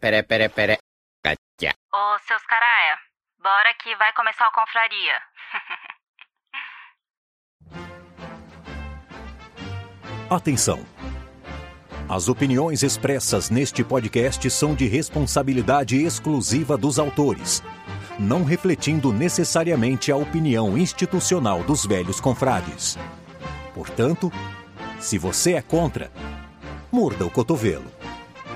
pere, pere, pere. Catia. Ô, seus caraia, bora que vai começar o confraria. Atenção! As opiniões expressas neste podcast são de responsabilidade exclusiva dos autores, não refletindo necessariamente a opinião institucional dos velhos confrades. Portanto, se você é contra, morda o cotovelo,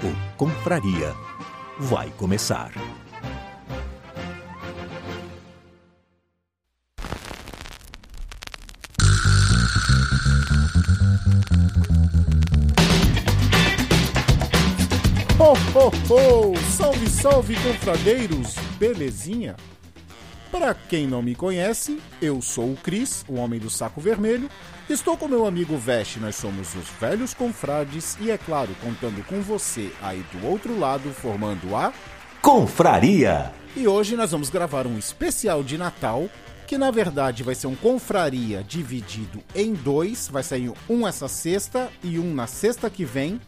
O Confraria vai começar. Ho, ho, ho! Salve, salve, confradeiros! Belezinha? Para quem não me conhece, eu sou o Cris, o homem do saco vermelho. Estou com meu amigo Veste, nós somos os velhos confrades e, é claro, contando com você aí do outro lado, formando a. Confraria! E hoje nós vamos gravar um especial de Natal, que na verdade vai ser um confraria dividido em dois. Vai sair um essa sexta e um na sexta que vem,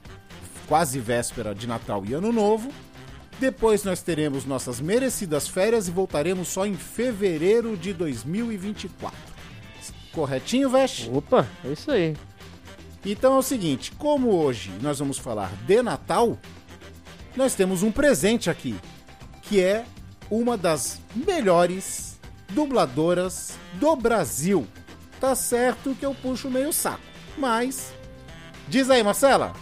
quase véspera de Natal e Ano Novo. Depois nós teremos nossas merecidas férias e voltaremos só em fevereiro de 2024. Corretinho, Veste? Opa, é isso aí. Então é o seguinte, como hoje nós vamos falar de Natal, nós temos um presente aqui, que é uma das melhores dubladoras do Brasil. Tá certo que eu puxo meio saco, mas diz aí, Marcela.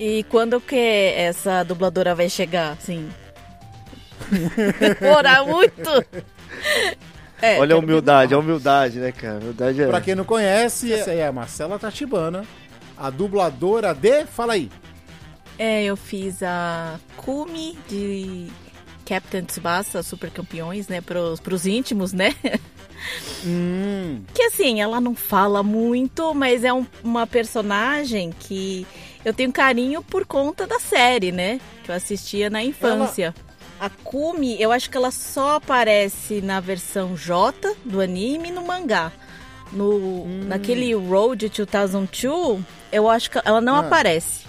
E quando que essa dubladora vai chegar, assim? Demorar muito! É, Olha a humildade, a humildade, né, cara? A humildade é. Pra quem não conhece, essa aí é a Marcela Tatibana, a dubladora de, fala aí. É, eu fiz a Kumi de Captain Tsubasa, Super Campeões, né? Pros, pros íntimos, né? Hum, Que assim, ela não fala muito, mas é um- uma personagem que eu tenho carinho por conta da série, né? Que eu assistia na infância. A Kumi, eu acho que ela só aparece na versão J do anime e no mangá. No, Naquele Road 2002, eu acho que ela não Ah. aparece.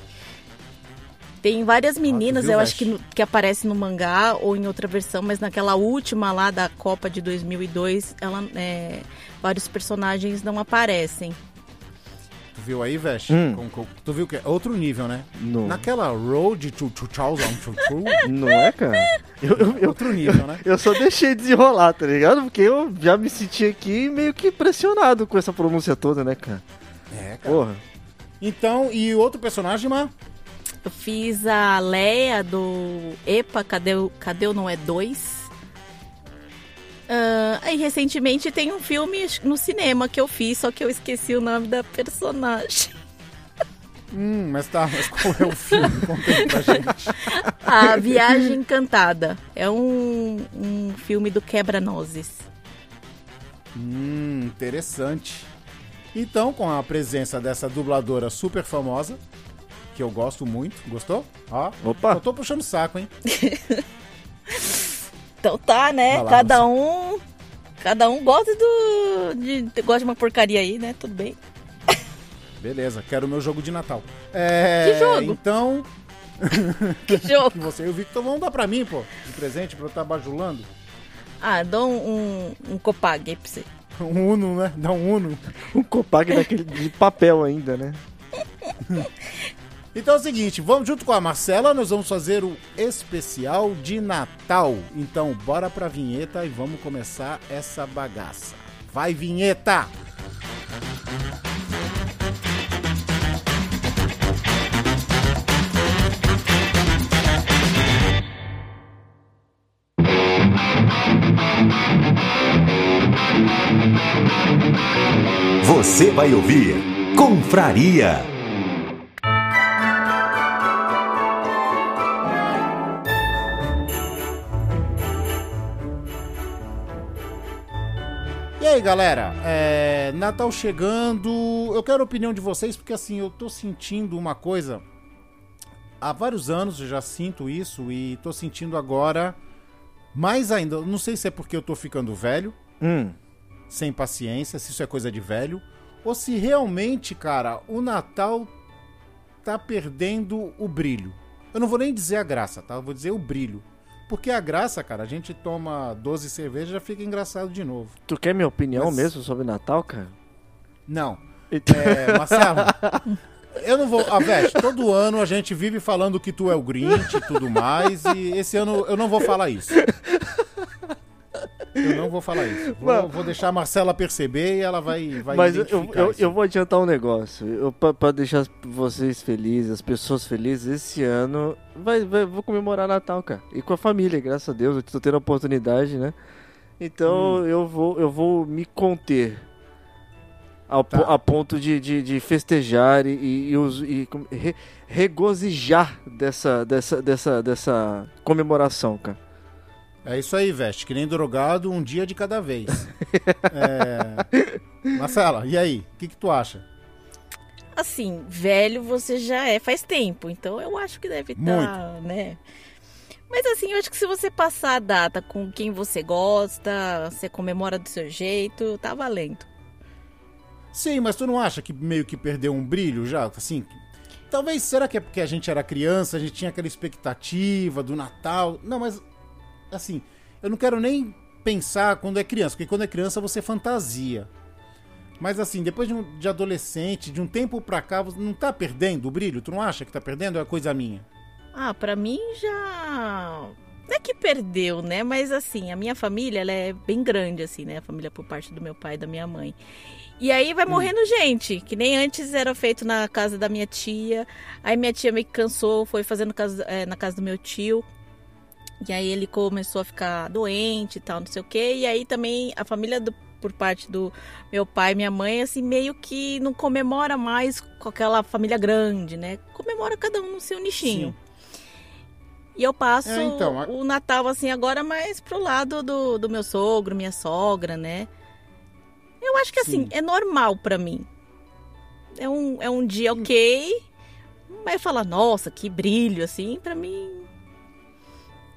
Tem várias meninas, viu, eu acho que, no- que aparecem no mangá ou em outra versão, mas naquela última lá da Copa de 2002, ela, é, vários personagens não aparecem. Tu viu aí, Veste? Hum. Com- com- tu viu que é outro nível, né? Não, Naquela Road to 2002, não é, cara? Eu, eu, eu, outro nível, né? eu só deixei desenrolar, tá ligado? Porque eu já me senti aqui meio que impressionado com essa pronúncia toda, né, cara? É, cara. Porra. Então, e outro personagem, Mar? Eu fiz a Leia do Epa, Cadê, o- Cadê o Não É 2? Ah, aí recentemente tem um filme no cinema que eu fiz, só que eu esqueci o nome da personagem. Hum, mas tá, mas qual é o filme? Conta aí pra gente. A Viagem Encantada. É um, um filme do Quebra-Nozes. Hum, interessante. Então, com a presença dessa dubladora super famosa, que eu gosto muito, gostou? Ó, Opa. eu tô puxando o saco, hein? Então tá, né? Cada um. Cada um gosta do. De, gosta de uma porcaria aí, né? Tudo bem. Beleza, quero o meu jogo de Natal. É, Que jogo? Então, Que jogo. que você e o Victor vão dar pra mim, pô, de presente pra eu estar bajulando. Ah, dou um, um, um Copag aí pra você. Um Uno, né? Dá um Uno. Um copag daquele de papel ainda, né? Então é o seguinte, vamos junto com a Marcela, nós vamos fazer o especial de Natal. Então, bora pra vinheta e vamos começar essa bagaça. Vai, vinheta! Você vai ouvir Confraria. Aí, galera, é, Natal chegando. Eu quero a opinião de vocês, porque assim, eu tô sentindo uma coisa. Há vários anos eu já sinto isso e tô sentindo agora mais ainda. Não sei se é porque eu tô ficando velho, Hum. sem paciência, se isso é coisa de velho, ou se realmente, cara, o Natal tá perdendo o brilho. Eu não vou nem dizer a graça, tá? Eu vou dizer o brilho. Porque a graça, cara, a gente toma 12 cervejas e já fica engraçado de novo. Tu quer minha opinião Mas- mesmo sobre Natal, cara? Não. É, Marcelo, eu não vou. Ah, Veste, todo ano a gente vive falando que tu é o Grinch e tudo mais, e esse ano eu não vou falar isso. Eu não vou falar isso. Vou, Mano. vou deixar a Marcela perceber e ela vai, vai Mas eu, eu, isso. eu vou adiantar um negócio. Pra deixar vocês felizes, as pessoas felizes, esse ano vai, vai- vou comemorar Natal, cara. E com a família, graças a Deus. Eu tô tendo a oportunidade, né? Então Hum. eu, vou, eu vou me conter. Ao, Tá. a ponto de, de, de festejar e, e, e e re- regozijar dessa, dessa, dessa, dessa comemoração, cara. É isso aí, Veste. Que nem drogado, um dia de cada vez. É... Marcela, e aí? O que, que tu acha? Assim, velho você já é faz tempo, então eu acho que deve estar, né? Mas assim, eu acho que se você passar a data com quem você gosta, você comemora do seu jeito, tá valendo. Sim, mas tu não acha que meio que perdeu um brilho já? Assim, talvez, será que é porque a gente era criança, a gente tinha aquela expectativa do Natal? Não, mas, assim, eu não quero nem pensar quando é criança, porque quando é criança você fantasia. Mas assim, depois de, um- de adolescente, de um tempo pra cá, você não tá perdendo o brilho? Tu não acha que tá perdendo? É coisa minha. Ah, pra mim já. Não é que perdeu, né? Mas assim, a minha família, ela é bem grande, assim, né? A família por parte do meu pai e da minha mãe. E aí vai morrendo gente, que nem antes era feito na casa da minha tia. Aí minha tia meio que cansou, foi fazendo casa- é, na casa do meu tio. E aí ele começou a ficar doente e tal, não sei o quê. E aí também a família do- por parte do meu pai e minha mãe, assim, meio que não comemora mais com aquela família grande, né? Comemora cada um no seu nichinho. E eu passo É, então, a- o Natal, assim, agora mais pro lado do, do meu sogro, minha sogra, né? Eu acho que, assim, Sim. é normal pra mim. É um, é um dia ok, mas falar, nossa, que brilho, assim, pra mim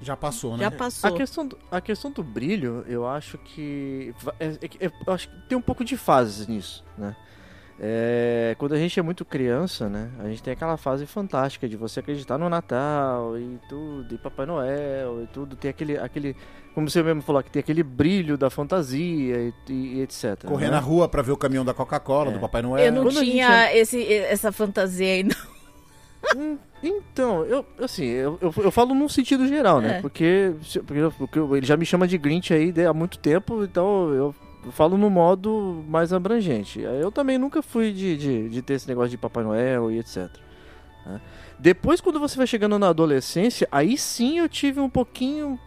Já passou, né? já passou. A questão, do, a questão do brilho, eu acho que. é- é- é- eu acho que tem um pouco de fases nisso, né? É, quando a gente é muito criança, né? A gente tem aquela fase fantástica de você acreditar no Natal e tudo, e Papai Noel e tudo. Tem aquele, aquele como você mesmo falou, que tem aquele brilho da fantasia e, e- e etc. Correr né? na rua pra ver o caminhão da Coca-Cola, É. do Papai Noel. Eu não Quando tinha esse, essa fantasia aí, não. Hum, Então, eu, assim, eu, eu, eu falo num sentido geral, né? É. Porque, porque, ele já me chama de Grinch aí há muito tempo, então eu, eu falo no modo mais abrangente. Eu também nunca fui de, de, de ter esse negócio de Papai Noel e etc. né? Depois, quando você vai chegando na adolescência, aí sim eu tive um pouquinho,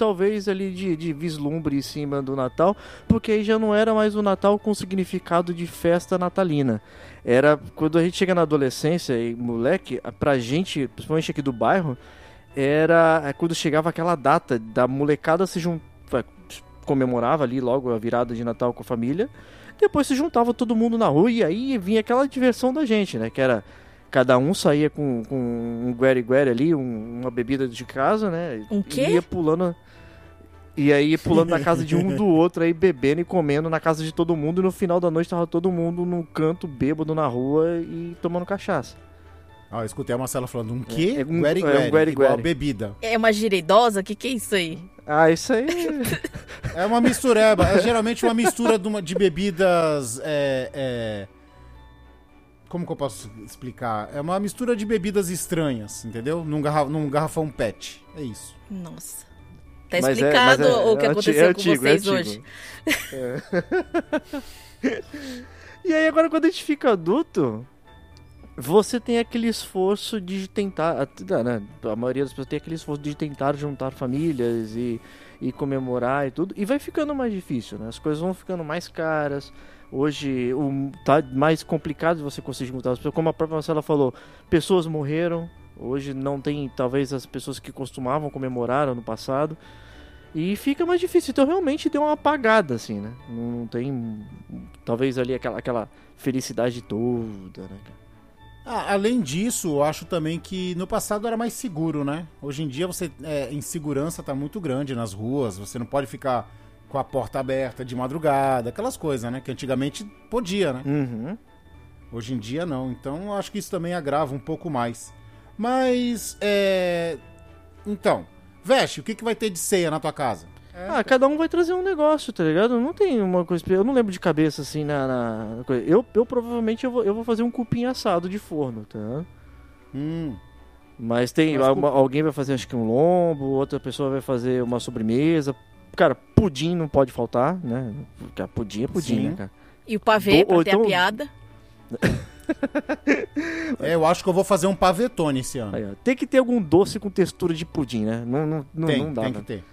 talvez, ali de, de vislumbre em cima do Natal, porque aí já não era mais o Natal com significado de festa natalina. Era quando a gente chega na adolescência e moleque, pra gente, principalmente aqui do bairro, era é quando chegava aquela data da molecada se juntar, comemorava ali logo a virada de Natal com a família, depois se juntava todo mundo na rua e aí vinha aquela diversão da gente, né? Que era cada um saía com, com um gueri ali, um- uma bebida de casa, né? Um quê? E ia pulando. E aí pulando na casa de um do outro, aí bebendo e comendo na casa de todo mundo, e no final da noite tava todo mundo num canto bêbado na rua e tomando cachaça. Ah, eu escutei a Marcela falando um quê? É um- gueri é um gueri, igual gueri. bebida. É uma gira idosa? O que, que é isso aí? Ah, isso aí. É uma mistureba, é geralmente uma mistura de, uma- de bebidas. É, é, Como que eu posso explicar? É uma mistura de bebidas estranhas, entendeu? Num, garra- num garrafão PET. É isso. Nossa. Tá Mas é- explicado mas é- o que é aconteceu é com antigo, é vocês hoje. É. e aí agora quando a gente fica adulto, você tem aquele esforço de tentar, a- né, a maioria das pessoas tem aquele esforço de tentar juntar famílias e, e comemorar e tudo, e vai ficando mais difícil, né? As coisas vão ficando mais caras. Hoje o, tá mais complicado você conseguir juntar as pessoas, como a própria Marcela falou, pessoas morreram. Hoje não tem, talvez, as pessoas que costumavam comemorar no passado. E fica mais difícil. Então realmente deu uma apagada, assim, né? Não tem. Talvez ali aquela, aquela felicidade toda, né? Ah, além disso, eu acho também que no passado era mais seguro, né? Hoje em dia você é, insegurança tá muito grande nas ruas, você não pode ficar com a porta aberta de madrugada, aquelas coisas, né? Que antigamente podia, né? Uhum. Hoje em dia não. Então eu acho que isso também agrava um pouco mais. Mas, é. Então, Veste, o que, que vai ter de ceia na tua casa? Ah, cada um vai trazer um negócio, tá ligado? Não tem uma coisa. Eu não lembro de cabeça assim na. na coisa. Eu, eu provavelmente eu vou, eu vou fazer um cupim assado de forno, tá? Hum. Mas tem. Mas uma- alguém vai fazer acho que um lombo, outra pessoa vai fazer uma sobremesa. Cara, pudim não pode faltar, né? Porque pudim é pudim, Sim. né, cara? E o pavê, Ou- pra ter então- a piada. É, eu acho que eu vou fazer um pavetone esse ano. Aí. Tem que ter algum doce com textura de pudim, né? Não, não, não, tem, não dá. tem né? que ter.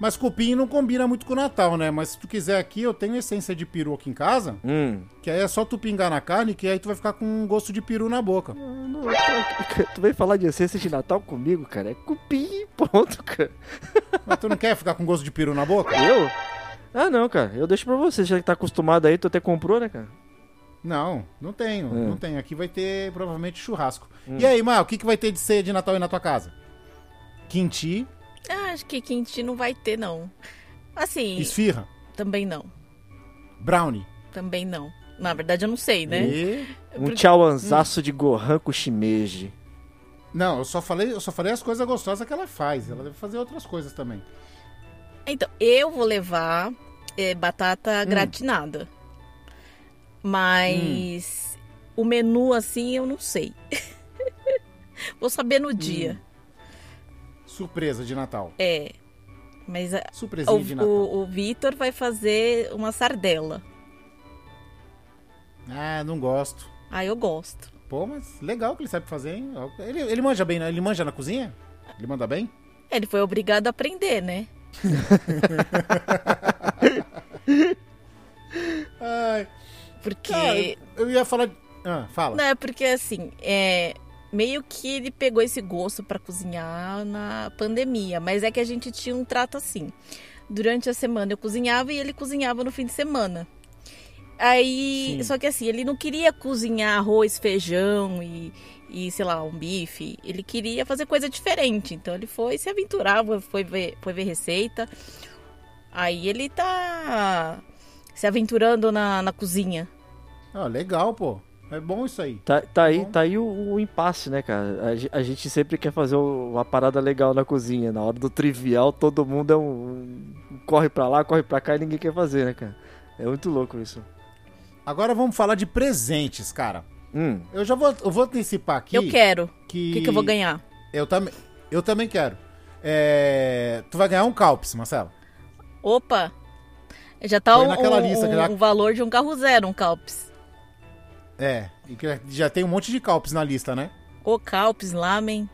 Mas cupim não combina muito com o Natal, né? Mas se tu quiser aqui, eu tenho essência de peru aqui em casa, Hum. que aí é só tu pingar na carne, que aí tu vai ficar com um gosto de peru na boca. Ah, não, tu vai falar de essência de Natal comigo, cara? É cupim, ponto, cara. Mas tu não quer ficar com gosto de peru na boca? Eu? Ah, não, cara. Eu deixo pra você. Já que tá acostumado aí, tu até comprou, né, cara? Não, não tenho, Hum. não tenho. Aqui vai ter provavelmente churrasco. E aí, Mar, o que, que vai ter de ceia de Natal aí na tua casa? Quinti, Ah, acho que quente não vai ter, não. Assim, esfirra, também não. brownie. Também não. Na verdade, eu não sei, né? E... Um Porque- tchauanzaço de Gohan com shimeji. Não, eu só falei, eu só falei as coisas gostosas que ela faz. Ela deve fazer outras coisas também. Então, eu vou levar é, batata gratinada. Mas o menu, assim, eu não sei. vou saber no dia. Surpresa de Natal. É. Mas a- Surpresinha o, de Natal. o, o Vitor vai fazer uma sardela. Ah, não gosto. Ah, eu gosto. Pô, mas legal que ele sabe fazer, hein? Ele, ele manja bem? Ele manja na cozinha? Ele manda bem? Ele foi obrigado a aprender, né? Ai, Porque. cara, eu ia falar... Ah, fala. Não, é porque assim, é. Meio que ele pegou esse gosto pra cozinhar na pandemia, mas é que a gente tinha um trato assim. Durante a semana eu cozinhava e ele cozinhava no fim de semana. Aí, Sim. só que assim, ele não queria cozinhar arroz, feijão e, e sei lá, um bife. Ele queria fazer coisa diferente. Então ele foi se aventurar, foi ver, foi ver receita. Aí ele tá se aventurando na, na cozinha. Ah, legal, pô. É bom isso aí. Tá, tá aí, Bom. tá aí o, o impasse, né, cara? A, a gente sempre quer fazer o- uma parada legal na cozinha. Na hora do trivial, todo mundo é um, um corre pra lá, corre pra cá e ninguém quer fazer, né, cara? É muito louco isso. Agora vamos falar de presentes, cara. Hum, Eu já vou, eu vou antecipar aqui. Eu quero. Que... O que, que eu vou ganhar? Eu também, eu também quero. É, Tu vai ganhar um Calpis, Marcelo. Opa! Já tá um, naquela um- um- já- um valor de um carro zero, um Calpis. É, e que já tem um monte de Calpis na lista, né? O Calpis, Lamen.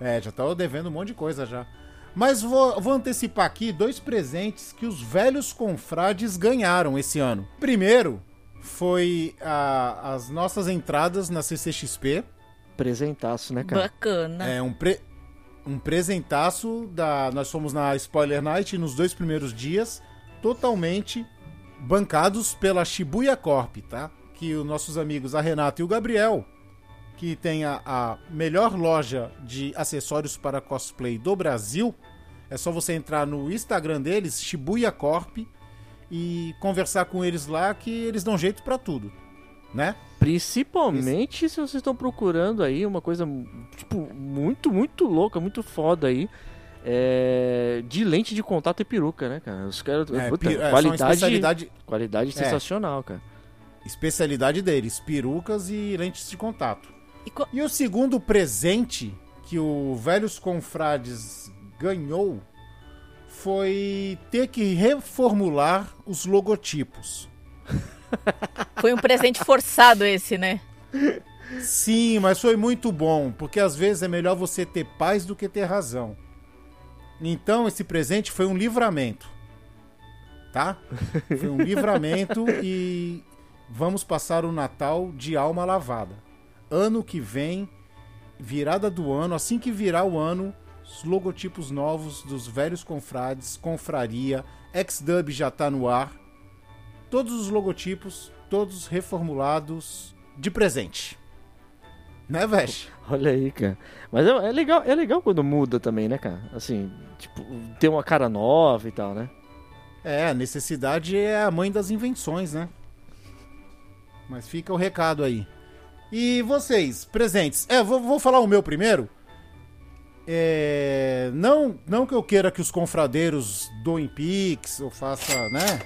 É, já tô devendo um monte de coisa já. Mas vou, vou antecipar aqui dois presentes que os velhos confrades ganharam esse ano. Primeiro foi a- as nossas entradas na CCXP. presentaço, né, cara? Bacana. É um, pre- um presentaço da. Nós fomos na Spoiler Night nos dois primeiros dias, totalmente bancados pela Shibuya Corp, tá? Que os nossos amigos, a Renata e o Gabriel, que tem a, a melhor loja de acessórios para cosplay do Brasil, é só você entrar no Instagram deles, Shibuya Corp, e conversar com eles lá que eles dão jeito pra tudo, né? Principalmente se vocês estão procurando aí uma coisa, tipo, muito, muito louca, muito foda aí. É, de lente de contato e peruca, né, cara? Os caras. É, puta, é, qualidade, especialidade, qualidade É. sensacional, cara. especialidade deles, perucas e lentes de contato. E co- E o segundo presente que o Velhos Confrades ganhou foi ter que reformular os logotipos. Foi um presente forçado esse, né? Sim, mas foi muito bom, porque às vezes é melhor você ter paz do que ter razão. Então esse presente foi um livramento. Tá? Foi um livramento e vamos passar o Natal de alma lavada. Ano que vem, virada do ano, assim que virar o ano, os logotipos novos dos velhos confrades, confraria, X-Dub já tá no ar. Todos os logotipos, todos reformulados de presente. Né, Vesh? Olha aí, cara. Mas é, é legal, é legal quando muda também, né, cara? Assim, tipo, ter uma cara nova e tal, né? É, a necessidade é a mãe das invenções, né? Mas fica o recado aí. E vocês, presentes? É, vou, vou falar o meu primeiro. É, não, não que eu queira que os confradeiros doem pix ou faça, né?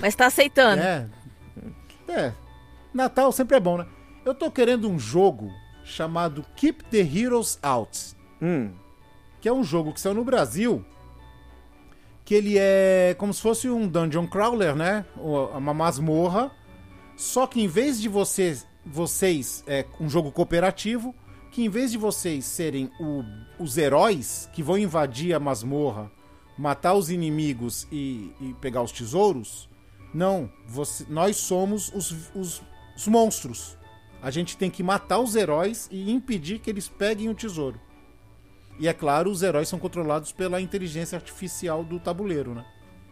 Mas tá aceitando. É, é. Natal sempre é bom, né? Eu tô querendo um jogo chamado Keep the Heroes Out. Hum. Que é um jogo que saiu no Brasil. Que ele é como se fosse um dungeon crawler, né? Uma masmorra. Só que em vez de vocês, vocês é um jogo cooperativo, que em vez de vocês serem o, os heróis que vão invadir a masmorra, matar os inimigos e, e pegar os tesouros, não, você, nós somos os, os, os monstros. A gente tem que matar os heróis e impedir que eles peguem o tesouro. E é claro, os heróis são controlados pela inteligência artificial do tabuleiro, né?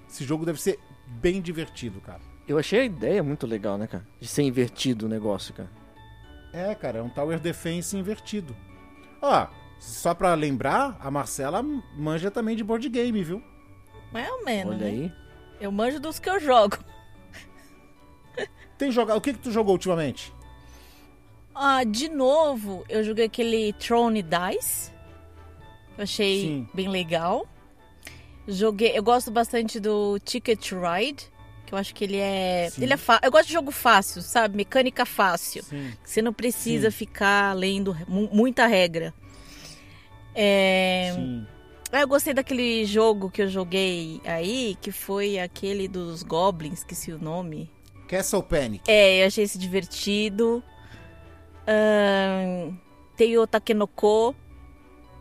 Esse jogo deve ser bem divertido, cara. Eu achei a ideia muito legal, né, cara? De ser invertido o negócio, cara. É, cara, é um Tower Defense invertido. Ó, só pra lembrar, a Marcela manja também de board game, viu? Mais ou menos. Olha né? aí. Eu manjo dos que eu jogo. Tem jogado. O que, que tu jogou ultimamente? Ah, de novo, eu joguei aquele Throne Dice. Eu achei Sim. bem legal. Joguei, eu gosto bastante do Ticket Ride, que eu acho que ele é, Sim. ele é fa- eu gosto de jogo fácil, sabe? Mecânica fácil. Sim. que Você não precisa Sim. ficar lendo mu- muita regra. É, Sim. eu gostei daquele jogo que eu joguei aí, que foi aquele dos Goblins, esqueci o nome. Castle Panic. É, eu achei esse divertido. Tem o Takenoko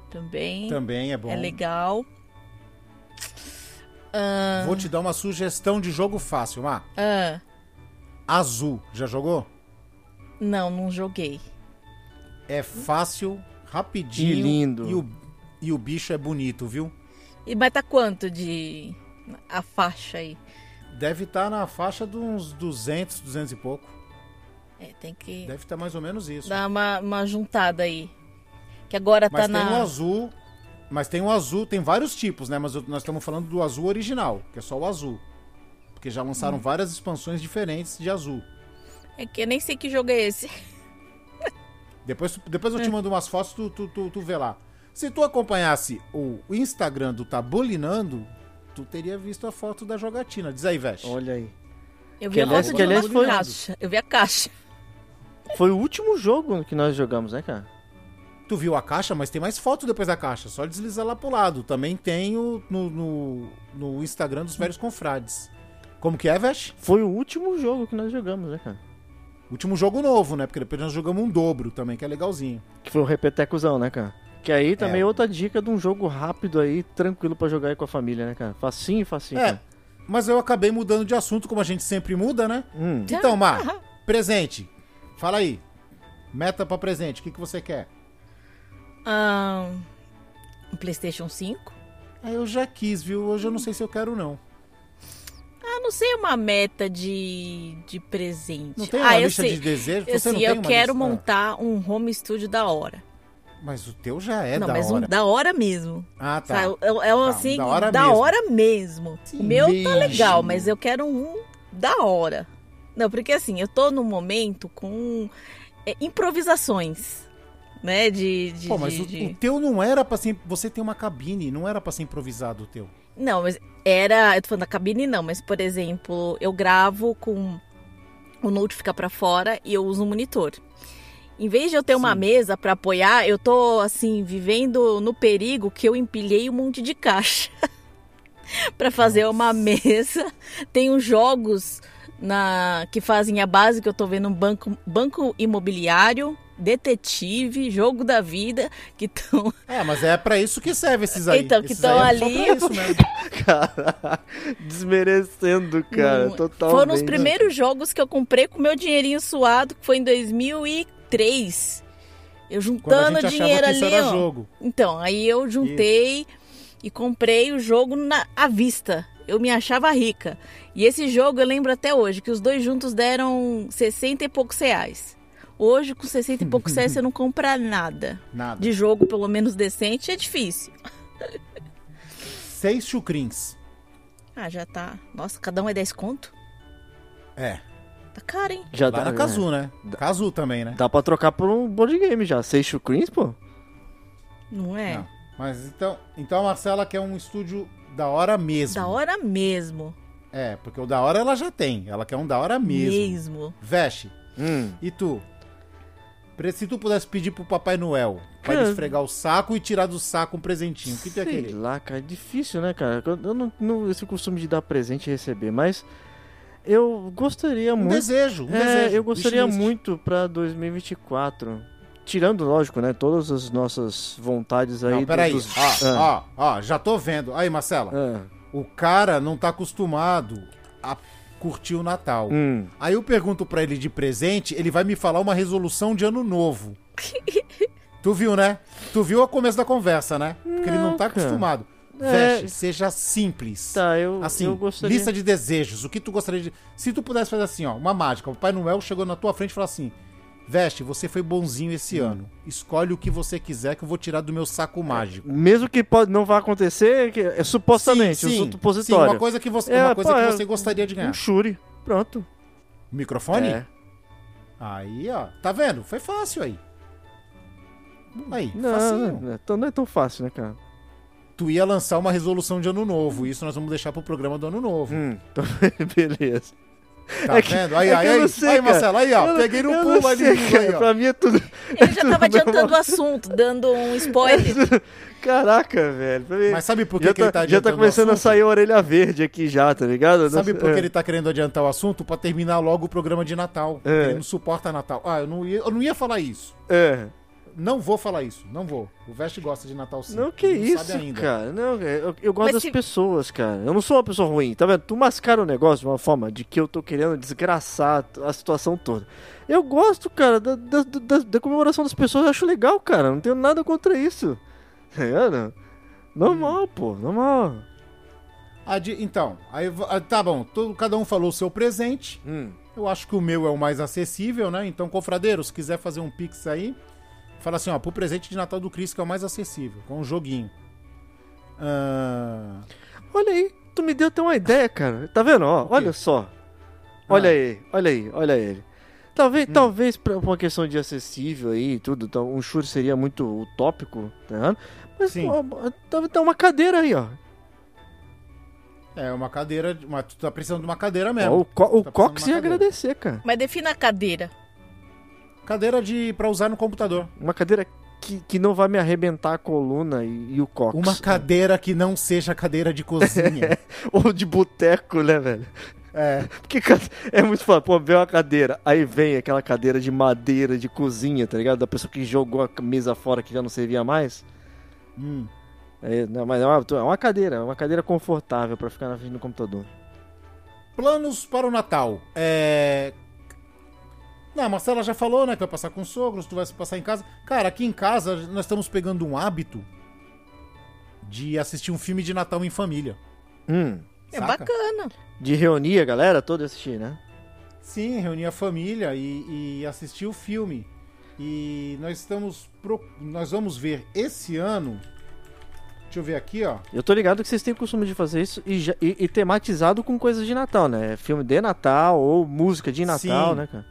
também. Também é bom. É legal. Ahn, Vou te dar uma sugestão de jogo fácil, Má. ah, Azul. Já jogou? não, não joguei. É fácil, rapidinho. E lindo. E o, e o bicho é bonito, viu? E mas tá quanto de a faixa aí? Deve estar na faixa de uns 200, 200 e pouco. É, tem que Deve estar mais ou menos isso. dar uma, uma juntada aí. Que agora Mas tá tem na o azul. Mas tem o azul, tem vários tipos, né? Mas eu- nós estamos falando do azul original, que é só o azul. Porque já lançaram Hum. várias expansões diferentes de azul. É que eu nem sei que jogo é esse. Depois, depois eu te mando umas fotos, tu, tu, tu, tu vê lá. Se tu acompanhasse o Instagram do Tabulinando, tu teria visto a foto da jogatina. Diz aí, Vesh. Olha aí. Eu Que vi a aliás- foto que aliás foi- caixa. Eu vi a caixa. Foi o último jogo que nós jogamos, né, cara? Tu viu a caixa, mas tem mais foto depois da caixa. Só deslizar lá pro lado. Também tem o, no, no, no Instagram dos velhos confrades. Como que é, Vesh? Foi o último jogo que nós jogamos, né, cara? Último jogo novo, né? Porque depois nós jogamos um dobro também, que é legalzinho. Que foi o repetecozão, né, cara? Que aí também É. é outra dica de um jogo rápido aí, tranquilo pra jogar aí com a família, né, cara? Facinho, facinho. É, cara. mas eu acabei mudando de assunto, como a gente sempre muda, né? Hum. Então, Mar, presente. Fala aí. Meta pra presente, o que, que você quer? Ahn, um PlayStation 5. Ah, eu já quis, viu? Hoje eu não sei se eu quero, não. Ah, não sei uma meta de, de presente. Não tem uma ah, eu lista sei. de desejos? Eu, Você não sei, tem eu quero lista? montar um home studio da hora. Ah, Mas o teu já é não, da mas hora. um da hora mesmo. Ah, tá. Sabe? É, é um Tá, assim, da hora da mesmo. hora mesmo. Sim, o meu tá mesmo. legal, mas eu quero um da hora. Não, porque assim, eu tô num momento com é, improvisações, né? De. de, Pô, mas de- o, de- o teu não era pra ser... Você tem uma cabine, não era pra ser improvisado o teu. Não, mas era. Eu tô falando da cabine, não, mas por exemplo, eu gravo com o Note fica pra fora e eu uso um monitor. Em vez de eu ter uma Sim. mesa pra apoiar, eu tô assim, vivendo no perigo que eu empilhei um monte de caixa pra fazer uma mesa. Tenho jogos na que fazem a base que eu tô vendo um banco, banco imobiliário, detetive, jogo da vida, que estão É, mas é pra isso que serve esses aí. Então, que Esses tão aí é só ali. pra isso mesmo. Cara, desmerecendo, cara, Não, totalmente. Foram os primeiros jogos que eu comprei com meu dinheirinho suado, que foi em 2003. Eu juntando dinheiro isso ali, era ó. jogo. Então, aí eu juntei e comprei o jogo na, à vista. Eu me achava rica. E esse jogo eu lembro até hoje, que os dois juntos deram 60 e poucos reais. Hoje, com 60 e poucos reais, você não compra nada. Nada. De jogo, pelo menos decente, é difícil. Seis chucrins. Ah, já tá. Nossa, cada um é 10 conto? É. Tá caro, hein? Já Lá dá, na Kazu, né? Kazu também, né? Dá pra trocar por um board game já. Seis chucrins, pô. Não é? Não. Mas então, então a Marcela quer um estúdio da hora mesmo. Da hora mesmo. É, porque o da hora ela já tem. Ela quer um da hora mesmo. Mesmo. Veste. Hum. E tu? Se tu pudesse pedir pro Papai Noel pra ele Cara. esfregar o saco e tirar do saco um presentinho, o que tu ia Sei querer? lá, cara, é difícil, né, cara? Eu não tenho esse costume de dar presente e receber, mas eu gostaria Um muito. desejo, um é, desejo. eu gostaria muito pra 2024. Tirando, lógico, né, todas as nossas vontades aí. Não, do- peraí. dos- Ó, Ah, ó, ó, já tô vendo. Aí, Marcela, ah, o cara não tá acostumado a curtir o Natal. hum. Aí eu pergunto pra ele de presente, ele vai me falar uma resolução de ano novo. tu viu, né? Tu viu o começo da conversa, né? Porque ele não Não, tá cara. acostumado. É. Veste, seja simples. Tá, eu, Assim, eu gostaria. lista de desejos. O que tu gostaria de. Se tu pudesse fazer assim, ó, uma mágica. O Papai Noel chegou na tua frente e falou assim: Veste, você foi bonzinho esse Hum. ano. Escolhe o que você quiser que eu vou tirar do meu saco mágico. Mesmo que pode, não vá acontecer, que é supostamente, sim, um sim, supositório. sim, uma coisa que você, É, uma coisa pô, que é- você gostaria de ganhar. Um Shuri. Pronto. Microfone? É. Aí, ó. Tá vendo? Foi fácil aí. Aí, Não, facinho. não, é tão- não é tão fácil, né, cara? Tu ia lançar uma resolução de ano novo. Isso nós vamos deixar pro programa do ano novo. Hum, então, beleza. Tá É que- vendo? Aí, é aí, aí. sei, aí. Marcelo, aí, ó. Eu Peguei no pulo ali. aí. Pra mim é tudo. Ele já tava adiantando o assunto, dando um spoiler. Caraca, velho. Mas sabe por que, já, que ele tá, tá já tá adiantando o começando a sair a orelha verde aqui já, tá ligado? Sabe por que é. ele tá querendo adiantar o assunto? Pra terminar logo o programa de Natal. É. Ele não suporta Natal. Ah, eu não, ia, eu não ia falar isso. É. Não vou falar isso. Não vou. O Veste gosta de Natal sim. Não, que Ele isso, sabe ainda. cara. Não, é, eu, eu gosto Mas das se- pessoas, cara. Eu não sou uma pessoa ruim, tá vendo? Tu mascara o negócio de uma forma de que eu tô querendo desgraçar a situação toda. Eu gosto, cara, da, da, da- da comemoração das pessoas. Eu acho legal, cara. Não tenho nada contra isso. Tá ligado? Normal, pô. Normal. Adi- Então, aí ah, tá bom. Todo, cada um falou o seu presente. Hum. Eu acho que o meu é o mais acessível, né? Então, confradeiro, se quiser fazer um pix aí, fala assim, ó, pro presente de Natal do Cris, que é o mais acessível, com um joguinho. Ah, Olha aí. Tu me deu até uma ideia, cara. Tá vendo? Ó, O olha só. Olha Ah. aí. Olha aí. Olha ele. Talvez, Hum. talvez pra uma questão de acessível aí e tudo, então, um churro seria muito utópico, tá? Mas Sim. deve ter uma cadeira aí, ó. é uma cadeira, mas tu tá precisando de uma cadeira Ó, mesmo. o Co- o Tá precisando Cox uma ia agradecer, cara. Mas defina a cadeira. Cadeira de para usar no computador. Uma cadeira que, que não vai me arrebentar a coluna e, e o Cox. Uma cadeira que não seja cadeira de cozinha. Ou de boteco, né, velho? é. Porque é muito fácil, pô, vem uma cadeira, aí vem aquela cadeira de madeira de cozinha, tá ligado? Da pessoa que jogou a mesa fora que já não servia mais. Hum. É, não, mas é uma, é uma cadeira, é uma cadeira confortável pra ficar na frente do computador. Planos para o Natal. É. Não, a Marcela já falou, né? Que vai passar com os sogros, tu vai passar em casa. Cara, aqui em casa nós estamos pegando um hábito de assistir um filme de Natal em família. Hum, É saca? bacana. de reunir a galera toda e assistir, né? Sim, reunir a família e, e assistir o filme. E nós estamos. pro- Nós vamos ver esse ano. Deixa eu ver aqui, ó. Eu tô ligado que vocês têm o costume de fazer isso e, já- e- e tematizado com coisas de Natal, né? Filme de Natal ou música de Natal, Sim. né, cara?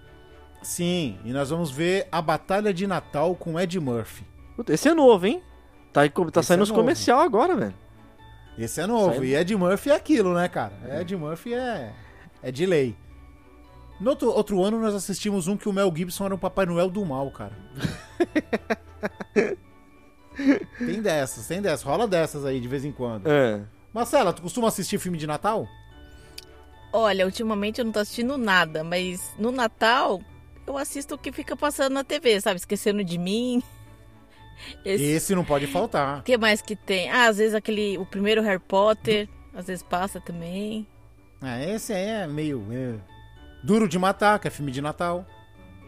Sim, e nós vamos ver a Batalha de Natal com Ed Murphy. Esse é novo, hein? Tá, tá saindo é os comercial agora, velho. Esse é novo. Saindo. E Ed Murphy é aquilo, né, cara? Ed Murphy é, é de lei. No outro, outro ano nós assistimos um que o Mel Gibson era um Papai Noel do mal, cara. tem dessas, tem dessas. Rola dessas aí de vez em quando. É. Marcela, tu costuma assistir filme de Natal? Olha, ultimamente eu não tô assistindo nada, mas no Natal eu assisto o que fica passando na TV, sabe? Esquecendo de mim. Esse... Esse não pode faltar. O que mais que tem? Ah, às vezes aquele. O primeiro Harry Potter, às vezes passa também. Ah, esse aí é meio. é, Duro de Matar, que é filme de Natal.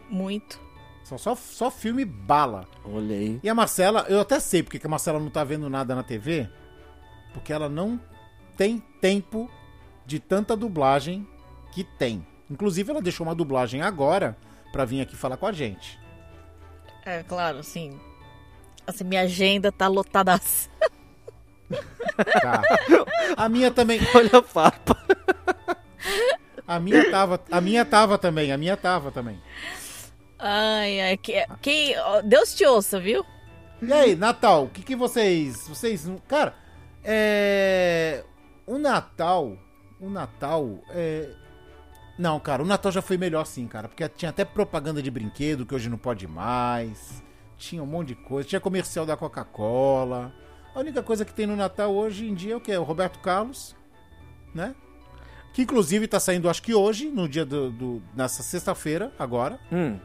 Muito. São só, só filme bala. Olha aí. E a Marcela, eu até sei porque que a Marcela não tá vendo nada na TV. Porque ela não tem tempo de tanta dublagem que tem. Inclusive, ela deixou uma dublagem agora pra vir aqui falar com a gente. É, claro, assim. Assim, minha agenda tá lotada. Tá. A minha também. Olha a farpa. A minha tava, a minha tava também, a minha tava também. Ai, ai, que, que, Deus te ouça, viu? E aí, Natal, o que, que vocês. Vocês. Cara, é. O Natal. O Natal. É. Não, cara, o Natal já foi melhor sim, cara. Porque tinha até propaganda de brinquedo que hoje não pode mais. Tinha um monte de coisa. Tinha comercial da Coca-Cola. A única coisa que tem no Natal hoje em dia é o que? O Roberto Carlos, né? Que inclusive tá saindo, acho que hoje, no dia do. do- nessa sexta-feira, agora. Hum,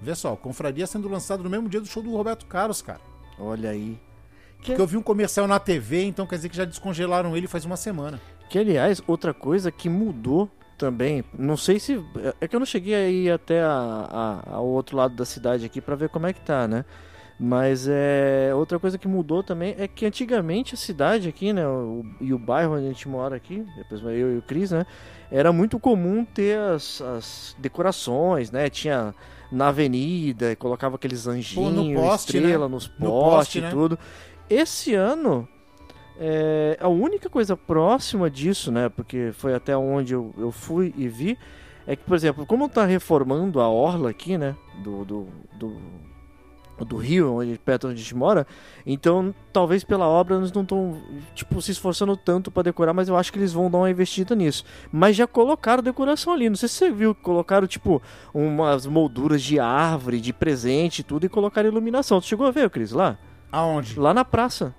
Vê só, Confraria sendo lançado no mesmo dia do show do Roberto Carlos, cara. olha aí. Porque eu vi um comercial na TV, então quer dizer que já descongelaram ele faz uma semana. Que, aliás, outra coisa que mudou também, não sei se. É que eu não cheguei aí até a, a- ao outro lado da cidade aqui pra ver como é que tá, né? Mas é outra coisa que mudou também é que antigamente a cidade aqui, né, o- e o bairro onde a gente mora aqui, depois eu e o Cris, né, era muito comum ter as, as decorações, né? Tinha na avenida, colocava aqueles anjinhos, poste, estrela né? nos No postes poste, e né? tudo. Esse ano é, a única coisa próxima disso, né? Porque foi até onde eu, eu fui e vi, é que, por exemplo, como tá reformando a orla aqui, né? Do, do, do, do rio, onde, perto onde a gente mora, então talvez pela obra eles não estão, tipo, se esforçando tanto para decorar, mas eu acho que eles vão dar uma investida nisso. Mas já colocaram decoração ali, não sei se você viu, colocaram, tipo, umas molduras de árvore, de presente e tudo, e colocaram iluminação. Tu chegou a ver, Cris, lá? Aonde? Lá na praça.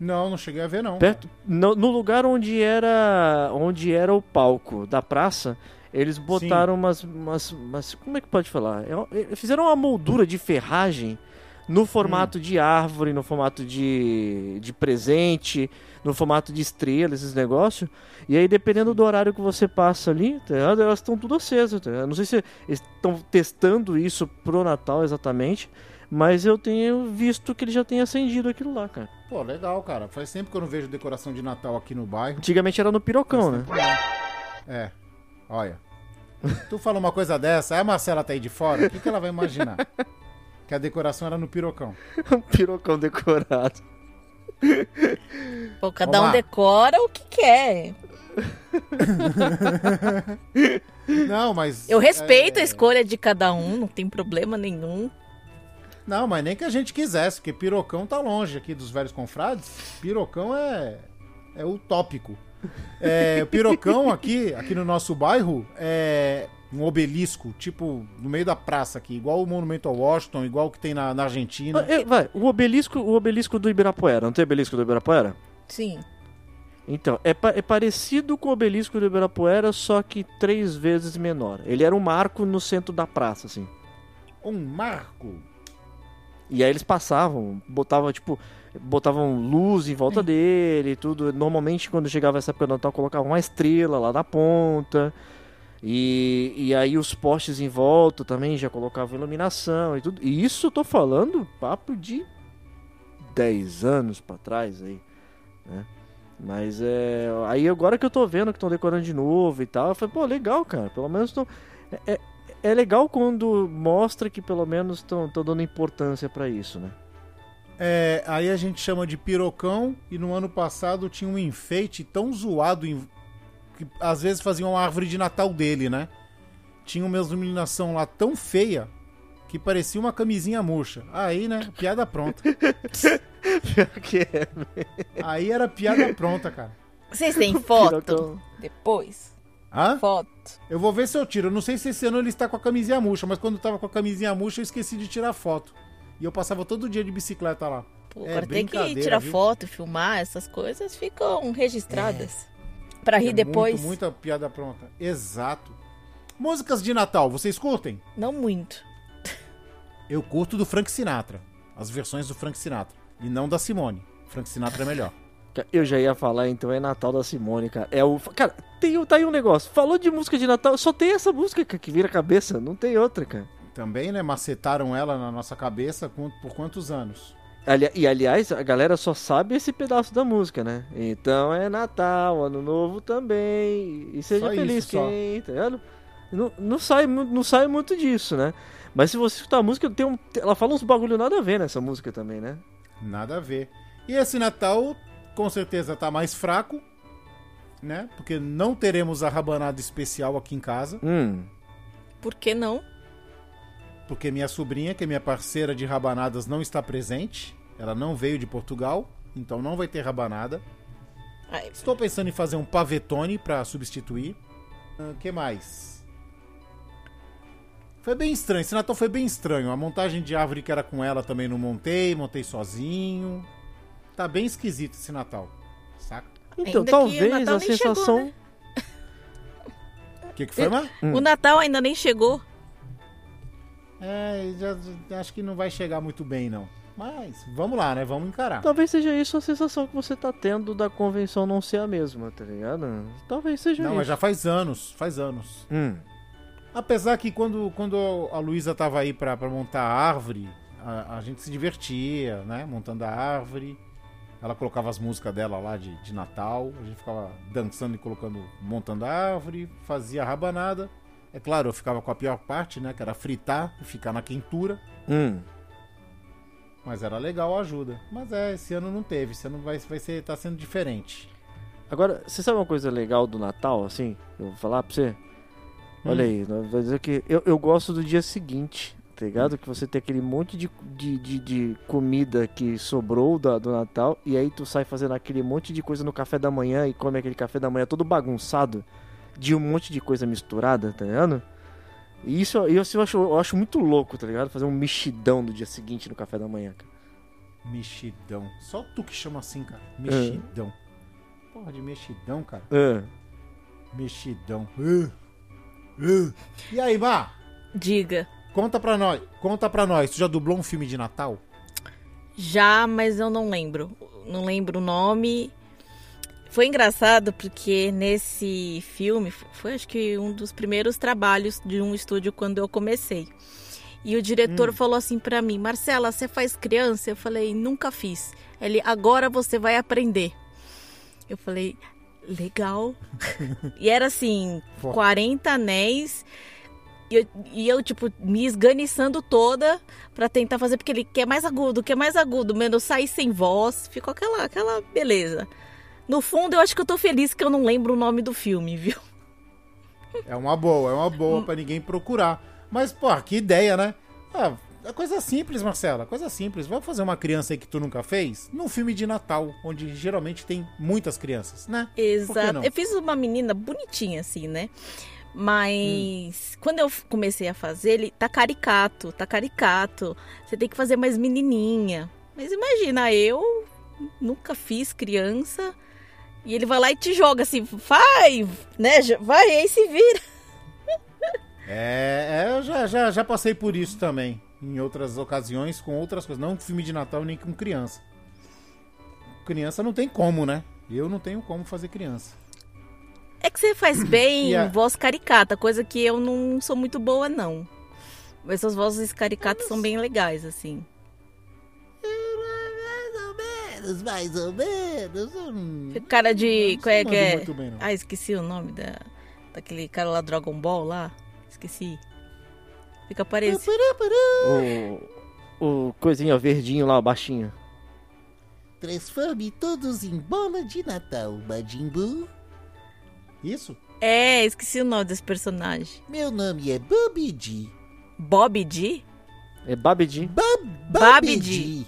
Não, não cheguei a ver, não. Perto, no, no lugar onde era onde era o palco da praça, eles botaram umas, umas, umas- Como é que pode falar? É- é- fizeram uma moldura de ferragem no formato de árvore, no formato de, de presente, no formato de estrela, esses negócios. E aí, dependendo do horário que você passa ali, tá elas estão tudo acesas. Tá? Não sei se estão testando isso pro Natal exatamente, mas eu tenho visto que ele já tem acendido aquilo lá, cara. Pô, legal, cara. Faz tempo que eu não vejo decoração de Natal aqui no bairro. Antigamente era no pirocão, né? É. Olha. Tu fala uma coisa dessa, aí a Marcela tá aí de fora, o que, que ela vai imaginar? Que a decoração era no pirocão. um pirocão decorado. Pô, cada um decora o que quer. Não, mas. Eu respeito é, a escolha de cada um, não tem problema nenhum. Não, mas nem que a gente quisesse, porque pirocão tá longe aqui dos velhos confrades. Pirocão é. É utópico. É, o pirocão aqui, aqui no nosso bairro, é um obelisco, tipo, no meio da praça aqui, igual o Monumento ao Washington, igual o que tem na, na Argentina. Ah, é, vai, o obelisco, o obelisco do Ibirapuera, não tem obelisco do Ibirapuera? Sim. Então, é, pa- é parecido com o obelisco do Ibirapuera, só que três vezes menor. Ele era um marco no centro da praça, assim. Um marco. E aí eles passavam, botavam, tipo, botavam luz em volta dele e tudo. Normalmente, quando chegava essa época do Natal, colocavam uma estrela lá na ponta. E, e aí os postes em volta também já colocavam iluminação e tudo. E isso eu tô falando papo de 10 anos pra trás aí, né? Mas é. Aí agora que eu tô vendo que estão decorando de novo e tal, eu falei, pô, legal, cara. Pelo menos tão. É, é, legal quando mostra que pelo menos estão dando importância pra isso, né? É, aí a gente chama de pirocão e no ano passado tinha um enfeite tão zoado em- que às vezes faziam uma árvore de Natal dele, né? Tinha uma iluminação lá tão feia que parecia uma camisinha murcha. Aí, né? Piada pronta. que é. Aí era piada pronta, cara. Vocês têm foto? Pirocão. Depois? Hã? Foto. Eu vou ver se eu tiro. Eu não sei se esse ano ele está com a camisinha murcha, mas quando eu tava com a camisinha murcha eu esqueci de tirar foto. E eu passava todo dia de bicicleta lá. Pô, É, agora tem que tirar viu? foto, filmar, essas coisas ficam registradas. Pra rir É depois? Muito, muita piada pronta. Exato. Músicas de Natal, vocês curtem? Não muito. Eu curto do Frank Sinatra. As versões do Frank Sinatra. E não da Simone. Frank Sinatra é melhor. Eu já ia falar, então é Natal da Simone, cara. É o. Cara, tem, tá aí um negócio. Falou de música de Natal, só tem essa música que vira a cabeça. Não tem outra, cara. Também, né? Macetaram ela na nossa cabeça por quantos anos? Ali- e aliás, a galera só sabe esse pedaço da música, né? Então é Natal, Ano Novo também. E seja Só feliz isso, quem, tá ligado? Não, não, sai, não sai muito disso, né? Mas se você escutar a música, tem um, ela fala uns bagulho nada a ver nessa música também, né? Nada a ver. E esse Natal, com certeza, tá mais fraco, né? Porque não teremos a rabanada especial aqui em casa. Hum. Por que não? Porque minha sobrinha, que é minha parceira de rabanadas, não está presente. Ela não veio de Portugal, então não vai ter rabanada. Ai, Estou pensando em fazer um pavetone para substituir. O que mais? Foi bem estranho. Esse Natal foi bem estranho. A montagem de árvore que era com ela também não montei, montei sozinho. Tá bem esquisito esse Natal. Saca? Então, Ainda o talvez a sensação. né? O que, que foi, Mar? Hum. O Natal ainda nem chegou. É, já, já- acho que não vai chegar muito bem, não. Mas vamos lá, né? Vamos encarar. Talvez seja isso a sensação que você tá tendo da convenção não ser a mesma, tá ligado? Talvez seja Não, isso. mas já faz anos, faz anos. Hum. Apesar que quando, quando a Luísa tava aí pra, pra montar a árvore, a, a gente se divertia, né? Montando a árvore. Ela colocava as músicas dela lá de, de Natal. A gente ficava dançando e colocando, montando a árvore, fazia rabanada. É claro, eu ficava com a pior parte, né? Que era fritar e ficar na quentura. Hum. Mas era legal a ajuda. Mas é, esse ano não teve. Esse ano vai, vai ser, tá sendo diferente. Agora, você sabe uma coisa legal do Natal, assim? Eu vou falar pra você. Olha Hum. aí, vou dizer que eu, eu gosto do dia seguinte, tá ligado? Que você tem aquele monte de, de, de, de comida que sobrou da, do Natal e aí tu sai fazendo aquele monte de coisa no café da manhã e come aquele café da manhã todo bagunçado de um monte de coisa misturada, tá ligado? E isso, isso eu, acho, eu acho muito louco, tá ligado? Fazer um mexidão no dia seguinte no café da manhã, cara. Mexidão. Só tu que chama assim, cara. Mexidão. Porra de mexidão, cara. Ah, Mexidão. Uh, uh. E aí, Mar? Diga. Conta pra nós. Conta pra nós. Tu já dublou um filme de Natal? Já, mas eu não lembro. Não lembro o nome. Foi engraçado porque nesse filme foi acho que um dos primeiros trabalhos de um estúdio quando eu comecei. E o diretor falou assim pra mim: "Marcela, você faz criança?" Eu falei: "Nunca fiz". Ele: "Agora você vai aprender". Eu falei: "Legal". e era assim, Fo- 40 anéis e eu, e eu, tipo, me esganiçando toda pra tentar fazer, porque ele quer mais agudo, quer mais agudo, mano, eu saí sem voz, ficou aquela, aquela beleza. No fundo, eu acho que eu tô feliz que eu não lembro o nome do filme, viu? É uma boa, é uma boa pra ninguém procurar. Mas, pô, que ideia, né? Ah, é coisa simples, Marcela. Coisa simples. Vamos fazer uma criança aí que tu nunca fez? Num filme de Natal, onde geralmente tem muitas crianças, né? Exato. Eu fiz uma menina bonitinha, assim, né? Mas quando eu comecei a fazer, ele tá caricato, tá caricato. Você tem que fazer mais menininha. Mas imagina, eu nunca fiz criança. E ele vai lá e te joga assim, vai, né? Vai, aí se vira. É, é, eu já, já, já passei por isso também. Em outras ocasiões, com outras coisas. Não com filme de Natal, nem com criança. Criança não tem como, né? Eu não tenho como fazer criança. É que você faz bem a- voz caricata, coisa que eu não sou muito boa, não. Mas essas vozes caricatas são bem legais, assim. Mais ou menos, mais ou menos. hum, Cara de. Qual é que é? muito bem, não. Ah, esqueci o nome da, daquele cara lá Dragon Ball lá. Esqueci. Fica parecido. o, o coisinha verdinho lá, baixinho. Transforme todos em bola de Natal, Majin Buu. Isso? É, esqueci o nome desse personagem. Meu nome é Bobby D. Bob D? É Babidi. Babidi.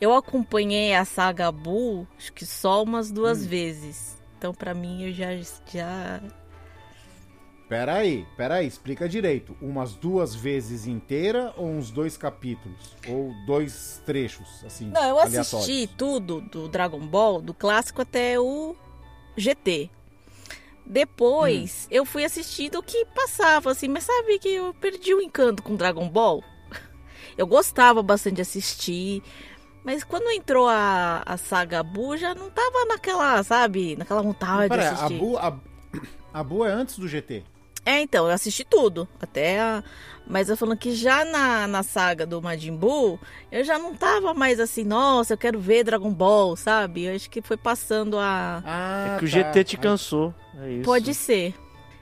Eu acompanhei a saga Buu, acho que só umas duas Hum. vezes. Então, pra mim, eu já. já... Pera aí, pera aí, explica direito. Umas duas vezes inteira ou uns dois capítulos? Ou dois trechos, assim, Não, eu aleatórios? assisti tudo do Dragon Ball, do clássico até o GT. Depois, eu fui assistindo o que passava, assim, mas sabe que eu perdi o encanto com Dragon Ball? Eu gostava bastante de assistir, mas quando entrou a, a saga Buu, já não tava naquela, sabe, naquela vontade Pera de assistir. A, a Bu é antes do GT. É, então, eu assisti tudo. Até a... Mas eu falando que já na, na saga do Majin Buu, eu já não tava mais assim, nossa, eu quero ver Dragon Ball, sabe? Eu acho que foi passando a. Ah, É que o tá. GT te cansou. É isso. Pode ser.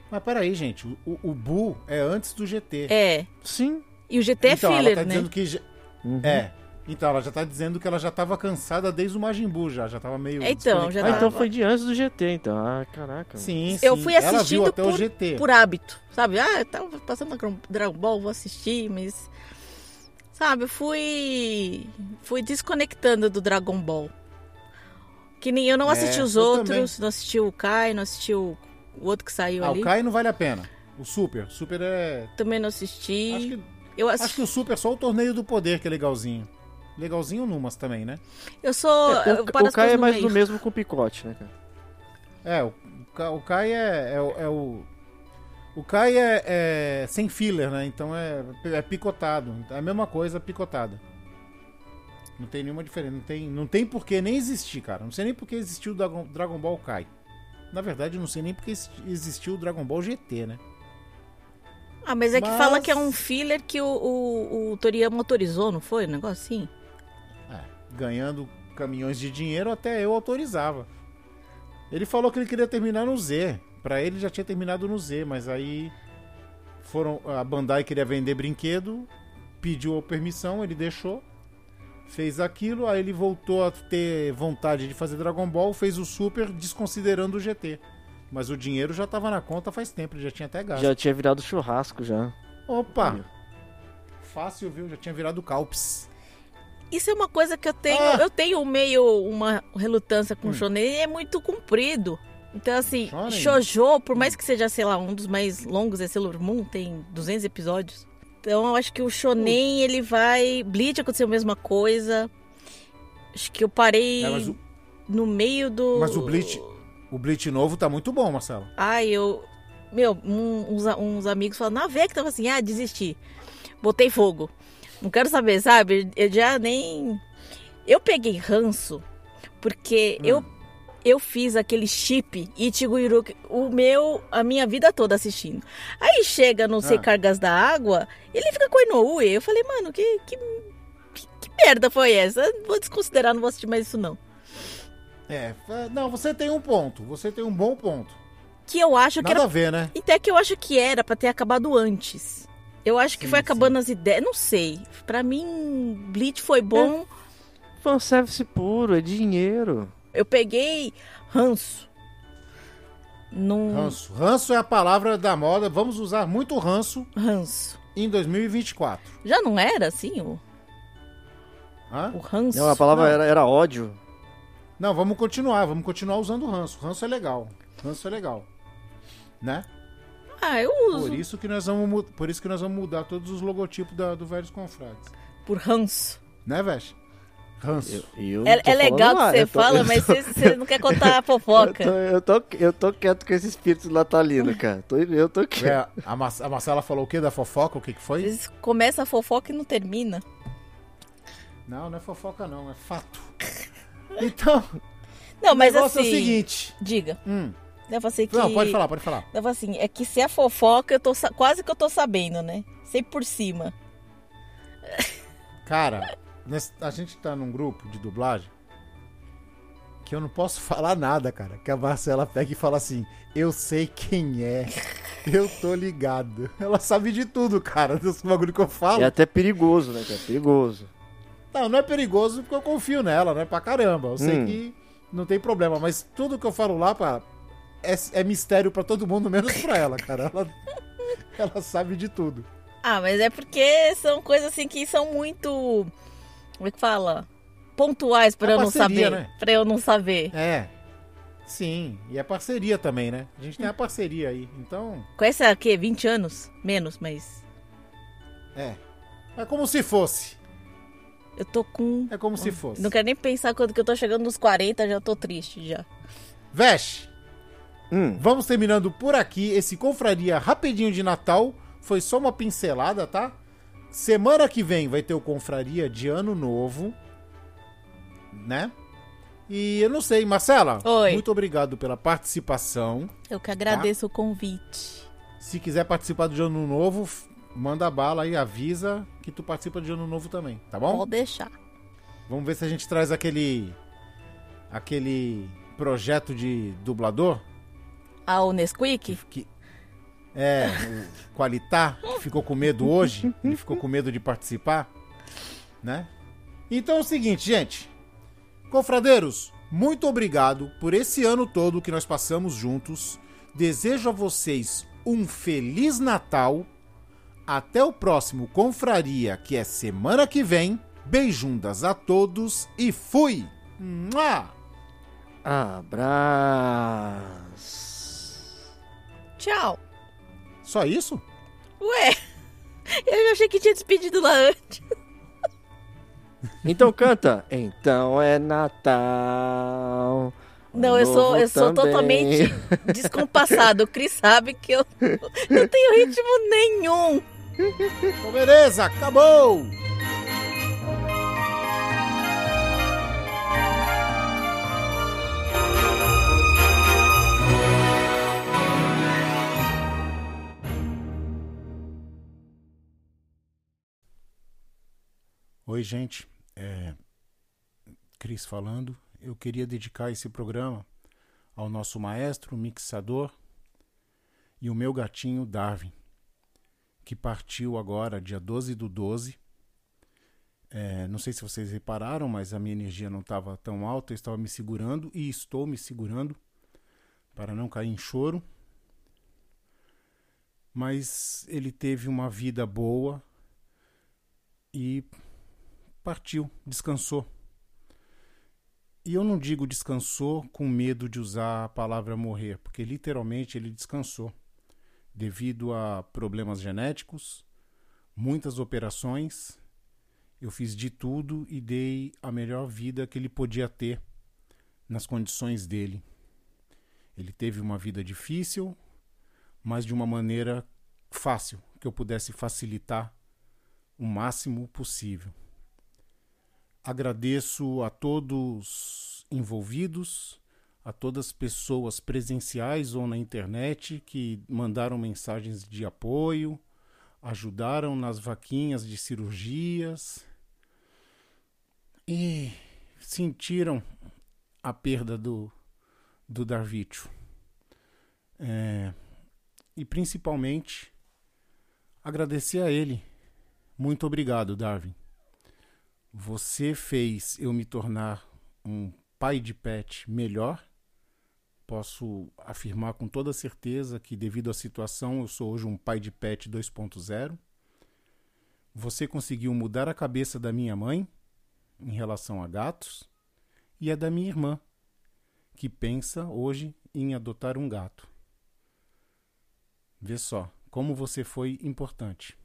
Mas peraí, gente. O, o, Buu é antes do GT. É. Sim. E o GT então, é filler, ela tá né? dizendo que. Uhum. É. Então, ela já tá dizendo que ela já tava cansada desde o Majin Buu, já. Já tava meio. Então, já Ah, desconectada. então foi de antes do GT, então. Ah, caraca. Sim, Eu sim. fui Ela assistindo até o por- GT. Por hábito, sabe? Ah, eu tava passando Dragon- Dragon Ball, vou assistir, mas. Sabe, eu fui. Fui desconectando do Dragon Ball. Que nem eu não É, assisti os eu outros, não assisti o Kai, não assisti o, o outro que saiu Ah, ali. o Kai não vale a pena. O Super. O Super é. Também não assisti. Acho que, eu, acho que o Super é só o torneio do poder que é legalzinho. Legalzinho numas também, né? eu sou. É, o, o Kai é mais do mesmo com o picote, né, cara? É, o, o Kai- o Kai é, é, o- é o. O Kai é, é sem filler, né? Então é, é picotado. É a mesma coisa picotado. Não tem nenhuma diferença. Não tem, não tem por que nem existir, cara. Não sei nem por que existiu o Dragon, Dragon Ball Kai. Na verdade, eu não sei nem por que exi- existiu o Dragon Ball GT, né? Ah, mas é que Mas- fala que é um filler que o, o, o Toriyama autorizou, não foi? Um negócio assim? Ganhando caminhões de dinheiro, até eu autorizava. Ele falou que ele queria terminar no Z. Pra ele já tinha terminado no Z, mas aí foram a Bandai queria vender brinquedo, pediu a permissão, ele deixou, fez aquilo, aí ele voltou a ter vontade de fazer Dragon Ball, fez o Super desconsiderando o GT. Mas o dinheiro já tava na conta faz tempo, ele já tinha até gasto. Já tinha virado churrasco já. Opa! Fácil, viu? Já tinha virado Calps. Isso é uma coisa que eu tenho. Ah! Eu tenho meio uma relutância com o shonen, é muito comprido. Então, assim, Shonen? Shoujo, por mais que seja, sei lá, um dos mais longos, é Sailor Moon, tem 200 episódios. Então, eu acho que o shonen, ele vai... Bleach aconteceu a mesma coisa. Acho que eu parei É, o, no meio do... mas o Bleach, o Bleach novo tá muito bom, Marcelo. Ai, eu... Meu, um- uns, uns amigos falaram, na vez que tava assim, ah, desisti. Botei fogo. Não quero saber, sabe? Eu já nem... Eu ranço porque Hum. eu eu fiz aquele chip Ichigo Iruka, o meu, a minha vida toda assistindo. Aí chega no Sei Ah. Cargas da Água, ele fica com Inoue. Eu falei, mano, que, que, que, que merda foi essa? Vou desconsiderar, não vou assistir mais isso não. É, não, você tem um ponto, você tem um bom ponto. Que eu acho que Nada era a ver, né? Até que eu acho que era pra ter acabado antes. Eu acho que Sim, foi sim. acabando as ideias. Não sei. Pra mim, Bleach foi bom. Fanservice puro, é dinheiro. Eu peguei ranço. Num Ranço. Ranço é a palavra da moda, vamos usar muito ranço ranço. em 2024. Já não era assim o, Hã? o ranço? Não, a palavra Não. era, era ódio. Não, vamos continuar, vamos continuar usando ranço. Ranço é legal. Ranço é legal. Né? Ah, eu uso. Por isso que nós vamos, por isso que nós vamos mudar todos os logotipos da, do Velhos Confrades. Por ranço. Né, Vesh? Ranço. Eu É, tô é legal que você eu tô- fala, eu mas tô- você, você não quer contar a fofoca. Eu tô, eu, tô, eu tô quieto com esse espírito natalino, cara. Tô, eu tô quieto. É, a, a Marcela falou o que da fofoca? O que, que Às foi? vezes começa a fofoca e não termina. Não, não é fofoca, não, é fato. Então, Não, o mas negócio assim. é o seguinte. Diga. Hum, Eu falei que. não, pode falar, pode falar. Falei assim, é que se é fofoca, eu tô sa- quase que eu tô sabendo, né? Sei por cima. Cara, a gente tá num grupo de dublagem que eu não posso falar nada, cara. Que a Marcela pega e fala assim: Eu sei quem é. Eu tô ligado. Ela sabe de tudo, cara, dos bagulho que eu falo. É até perigoso, né, cara? Perigoso. Não, não é perigoso porque eu confio nela, né? Pra caramba. Eu sei Hum. que não tem problema, mas tudo que eu falo lá, pá, é, é mistério pra todo mundo, menos pra ela, cara. Ela, ela sabe de tudo. Ah, mas é porque são coisas assim que são muito. Como é que fala? Pontuais pra É eu não parceria, saber. né? Pra eu não saber. É. Sim, e é parceria também, né? A gente tem a parceria aí. Então, Conhece há quê? 20 anos? Menos, mas. é. É como se fosse. Eu tô com. É como se fosse. Não quero nem pensar quando que eu tô chegando nos 40, já tô triste já. Vesh, Hum, vamos terminando por aqui. Esse confraria rapidinho de Natal. Foi só uma pincelada, tá? Semana que vem vai ter o confraria de Ano Novo. Né? E eu não sei, Marcela. Oi. Muito obrigado pela participação. Eu que agradeço o convite. Se quiser participar do de ano novo, manda bala aí, avisa que tu participa do de ano novo também, tá bom? Pode deixar. Vamos ver se a gente traz aquele. aquele projeto de dublador. Ah, o Nesquik? Que, é, o Qualitá, que ficou com medo hoje. Ele ficou com medo de participar, né? Então é o seguinte, gente. Confradeiros, muito obrigado por esse ano todo que nós passamos juntos. Desejo a vocês um Feliz Natal. Até o próximo Confraria, que é semana que vem. Beijundas a todos e fui! Mua! Abraço. Tchau. Só isso? Ué, eu já achei que tinha despedido lá antes. Então canta. Então é Natal. Não, eu sou, eu sou também. totalmente descompassado. O Cris sabe que eu não tenho ritmo nenhum. Então, beleza, acabou! Oi, gente. É... Cris falando. Eu queria dedicar esse programa ao nosso maestro, mixador e o meu gatinho Darwin que partiu agora, dia 12 do 12. É, não sei se vocês repararam, mas a minha energia não estava tão alta, eu estava me segurando e estou me segurando para não cair em choro. Mas ele teve uma vida boa e partiu, descansou. E eu não digo descansou com medo de usar a palavra morrer, porque literalmente ele descansou devido a problemas genéticos, muitas operações. Eu fiz de tudo e dei a melhor vida que ele podia ter nas condições dele. Ele teve uma vida difícil, mas de uma maneira fácil, que eu pudesse facilitar o máximo possível. Agradeço a todos envolvidos, a todas as pessoas presenciais ou na internet que mandaram mensagens de apoio, ajudaram nas vaquinhas de cirurgias e sentiram a perda do, do Darvítio. É, e principalmente agradecer a ele. Muito obrigado, Darwin. Você fez eu me tornar um pai de pet melhor posso afirmar com toda certeza que, devido à situação, eu sou hoje um pai de pet 2.0. Você conseguiu mudar a cabeça da minha mãe em relação a gatos e a da minha irmã, que pensa hoje em adotar um gato. Vê só como você foi importante.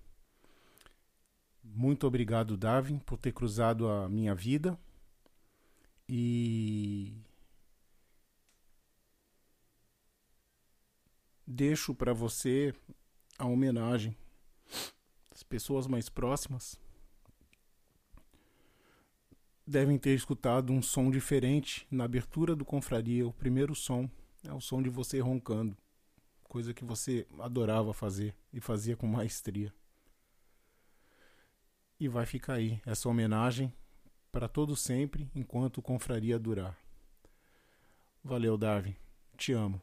Muito obrigado, Darwin, por ter cruzado a minha vida e deixo para você a homenagem. As pessoas mais próximas devem ter escutado um som diferente na abertura do Confraria. O primeiro som é o som de você roncando, coisa que você adorava fazer e fazia com maestria. E vai ficar aí essa homenagem para todo sempre enquanto Confraria durar. Valeu, Darwin. Te amo.